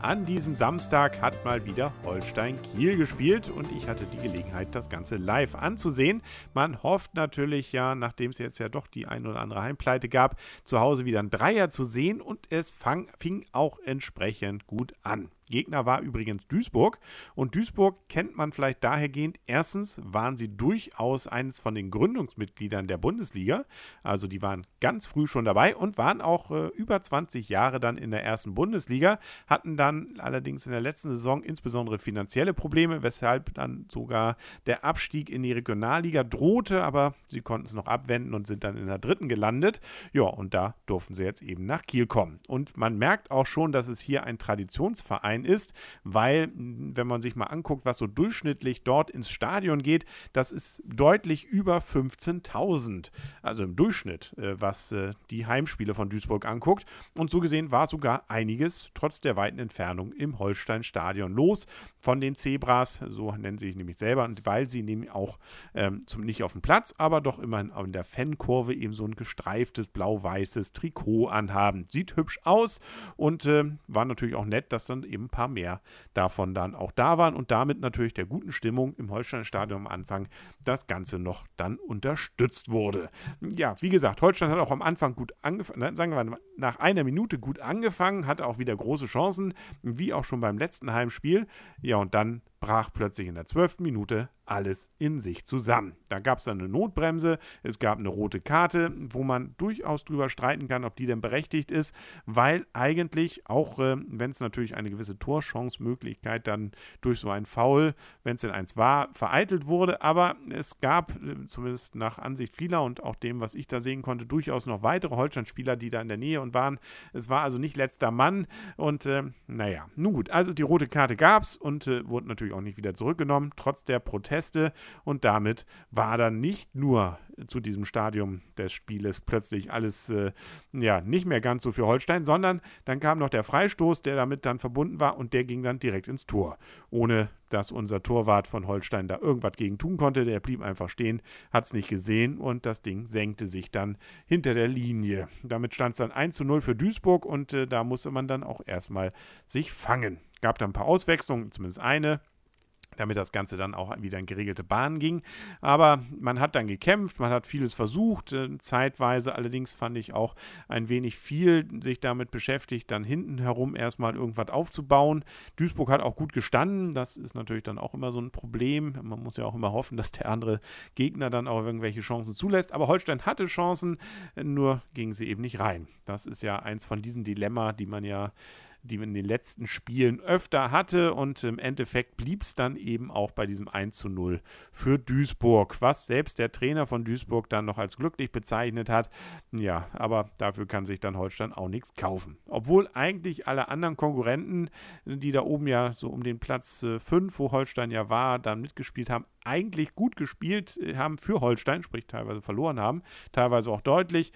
An diesem Samstag hat mal wieder Holstein Kiel gespielt und ich hatte die Gelegenheit, das Ganze live anzusehen. Man hofft natürlich ja, nachdem es jetzt ja doch die ein oder andere Heimpleite gab, zu Hause wieder ein Dreier zu sehen und es fang, fing auch entsprechend gut an. Gegner war übrigens Duisburg und Duisburg kennt man vielleicht dahergehend. Erstens waren sie durchaus eines von den Gründungsmitgliedern der Bundesliga, also die waren ganz früh schon dabei und waren auch äh, über 20 Jahre dann in der ersten Bundesliga, hatten dann allerdings in der letzten Saison insbesondere finanzielle Probleme, weshalb dann sogar der Abstieg in die Regionalliga drohte, aber sie konnten es noch abwenden und sind dann in der dritten gelandet. Ja, und da durften sie jetzt eben nach Kiel kommen. Und man merkt auch schon, dass es hier ein Traditionsverein sein ist, weil, wenn man sich mal anguckt, was so durchschnittlich dort ins Stadion geht, das ist deutlich über 15.000. Also im Durchschnitt, äh, was äh, die Heimspiele von Duisburg anguckt. Und so gesehen war sogar einiges, trotz der weiten Entfernung, im Holstein-Stadion los von den Zebras, so nennen sie sich nämlich selber, und weil sie nämlich auch ähm, zum, nicht auf dem Platz, aber doch immerhin in der Fankurve eben so ein gestreiftes blau-weißes Trikot anhaben. Sieht hübsch aus und äh, war natürlich auch nett, dass dann eben ein paar mehr davon dann auch da waren und damit natürlich der guten Stimmung im Holstein-Stadion am Anfang das Ganze noch dann unterstützt wurde. Ja, wie gesagt, Holstein hat auch am Anfang gut angefangen, sagen wir mal, nach einer Minute gut angefangen, hatte auch wieder große Chancen, wie auch schon beim letzten Heimspiel. Ja, und dann brach plötzlich in der zwölften Minute alles in sich zusammen. Da gab es dann eine Notbremse, es gab eine rote Karte, wo man durchaus drüber streiten kann, ob die denn berechtigt ist, weil eigentlich, auch äh, wenn es natürlich eine gewisse Torchancemöglichkeit dann durch so ein Foul, wenn es denn eins war, vereitelt wurde, aber es gab äh, zumindest nach Ansicht vieler und auch dem, was ich da sehen konnte, durchaus noch weitere Holstein-Spieler, die da in der Nähe und waren. Es war also nicht letzter Mann und äh, naja, nun gut, also die rote Karte gab es und äh, wurde natürlich auch nicht wieder zurückgenommen, trotz der Proteste und damit war dann nicht nur zu diesem Stadium des Spieles plötzlich alles äh, ja nicht mehr ganz so für Holstein, sondern dann kam noch der Freistoß, der damit dann verbunden war und der ging dann direkt ins Tor, ohne dass unser Torwart von Holstein da irgendwas gegen tun konnte. Der blieb einfach stehen, hat es nicht gesehen und das Ding senkte sich dann hinter der Linie. Damit stand es dann 1 zu 0 für Duisburg und äh, da musste man dann auch erstmal sich fangen. Gab dann ein paar Auswechslungen, zumindest eine damit das Ganze dann auch wieder in geregelte Bahnen ging. Aber man hat dann gekämpft, man hat vieles versucht, äh, zeitweise allerdings fand ich auch ein wenig viel sich damit beschäftigt, dann hinten herum erstmal irgendwas aufzubauen. Duisburg hat auch gut gestanden, das ist natürlich dann auch immer so ein Problem. Man muss ja auch immer hoffen, dass der andere Gegner dann auch irgendwelche Chancen zulässt. Aber Holstein hatte Chancen, nur gingen sie eben nicht rein. Das ist ja eins von diesen Dilemma, die man ja die man in den letzten Spielen öfter hatte. Und im Endeffekt blieb es dann eben auch bei diesem 1 zu 0 für Duisburg, was selbst der Trainer von Duisburg dann noch als glücklich bezeichnet hat. Ja, aber dafür kann sich dann Holstein auch nichts kaufen. Obwohl eigentlich alle anderen Konkurrenten, die da oben ja so um den Platz 5, äh, wo Holstein ja war, dann mitgespielt haben, eigentlich gut gespielt äh, haben für Holstein, sprich teilweise verloren haben, teilweise auch deutlich.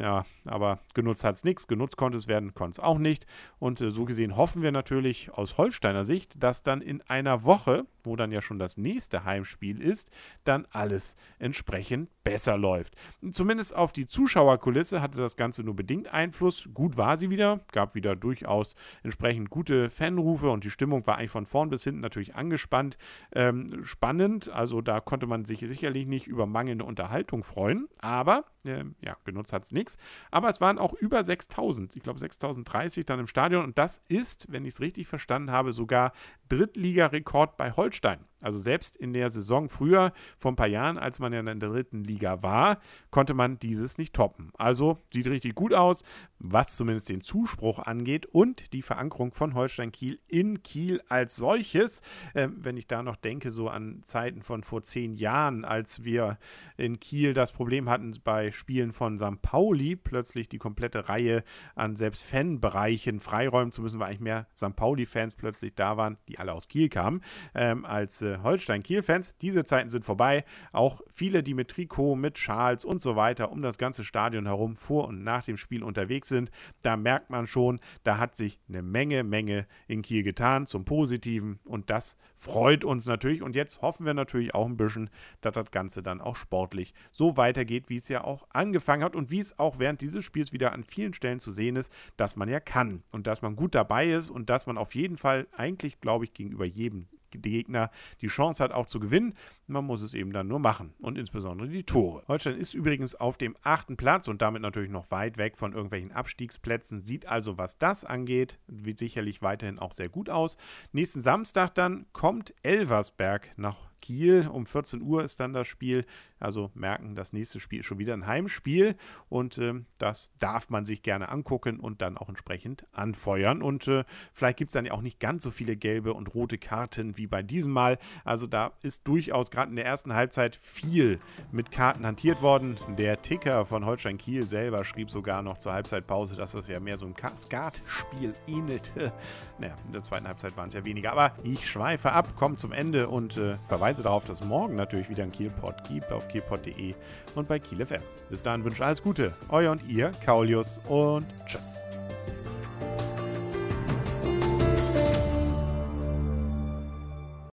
Ja, aber genutzt hat es nichts. Genutzt konnte es werden, konnte es auch nicht. Und äh, so gesehen hoffen wir natürlich aus Holsteiner Sicht, dass dann in einer Woche, wo dann ja schon das nächste Heimspiel ist, dann alles entsprechend besser läuft. Zumindest auf die Zuschauerkulisse hatte das Ganze nur bedingt Einfluss. Gut war sie wieder, gab wieder durchaus entsprechend gute Fanrufe und die Stimmung war eigentlich von vorn bis hinten natürlich angespannt. Ähm, spannend, also da konnte man sich sicherlich nicht über mangelnde Unterhaltung freuen, aber äh, ja, genutzt hat es nichts. Aber es waren auch über 6000, ich glaube 6030 dann im Stadion und das ist, wenn ich es richtig verstanden habe, sogar Drittligarekord bei Holstein. Also selbst in der Saison früher, vor ein paar Jahren, als man ja in der dritten Liga war, konnte man dieses nicht toppen. Also sieht richtig gut aus, was zumindest den Zuspruch angeht und die Verankerung von Holstein Kiel in Kiel als solches. Äh, wenn ich da noch denke, so an Zeiten von vor zehn Jahren, als wir in Kiel das Problem hatten, bei Spielen von St. Pauli plötzlich die komplette Reihe an selbst Fanbereichen freiräumen zu müssen, weil eigentlich mehr St. Pauli-Fans plötzlich da waren, die alle aus Kiel kamen, ähm, als Holstein-Kiel-Fans. Diese Zeiten sind vorbei. Auch viele, die mit Trikot, mit Schals und so weiter um das ganze Stadion herum vor und nach dem Spiel unterwegs sind, da merkt man schon, da hat sich eine Menge, Menge in Kiel getan zum Positiven und das freut uns natürlich. Und jetzt hoffen wir natürlich auch ein bisschen, dass das Ganze dann auch sportlich so weitergeht, wie es ja auch angefangen hat und wie es auch während dieses Spiels wieder an vielen Stellen zu sehen ist, dass man ja kann und dass man gut dabei ist und dass man auf jeden Fall eigentlich, glaube ich, gegenüber jedem Gegner die Chance hat, auch zu gewinnen. Man muss es eben dann nur machen und insbesondere die Tore. Holstein ist übrigens auf dem achten Platz und damit natürlich noch weit weg von irgendwelchen Abstiegsplätzen. Sieht also, was das angeht, sicherlich weiterhin auch sehr gut aus. Nächsten Samstag dann kommt Elversberg nach Kiel. Um 14 Uhr ist dann das Spiel. Also merken, das nächste Spiel ist schon wieder ein Heimspiel. Und äh, das darf man sich gerne angucken und dann auch entsprechend anfeuern. Und äh, vielleicht gibt es dann ja auch nicht ganz so viele gelbe und rote Karten wie bei diesem Mal. Also da ist durchaus gerade in der ersten Halbzeit viel mit Karten hantiert worden. Der Ticker von Holstein Kiel selber schrieb sogar noch zur Halbzeitpause, dass das ja mehr so ein Skatspiel ähnelte. Naja, in der zweiten Halbzeit waren es ja weniger. Aber ich schweife ab, komme zum Ende und äh, verweise darauf, dass morgen natürlich wieder ein Kielpot gibt auf kielpot.de und bei Kiel FM. Bis dahin wünsche alles Gute. Euer und ihr, Kaulius und tschüss.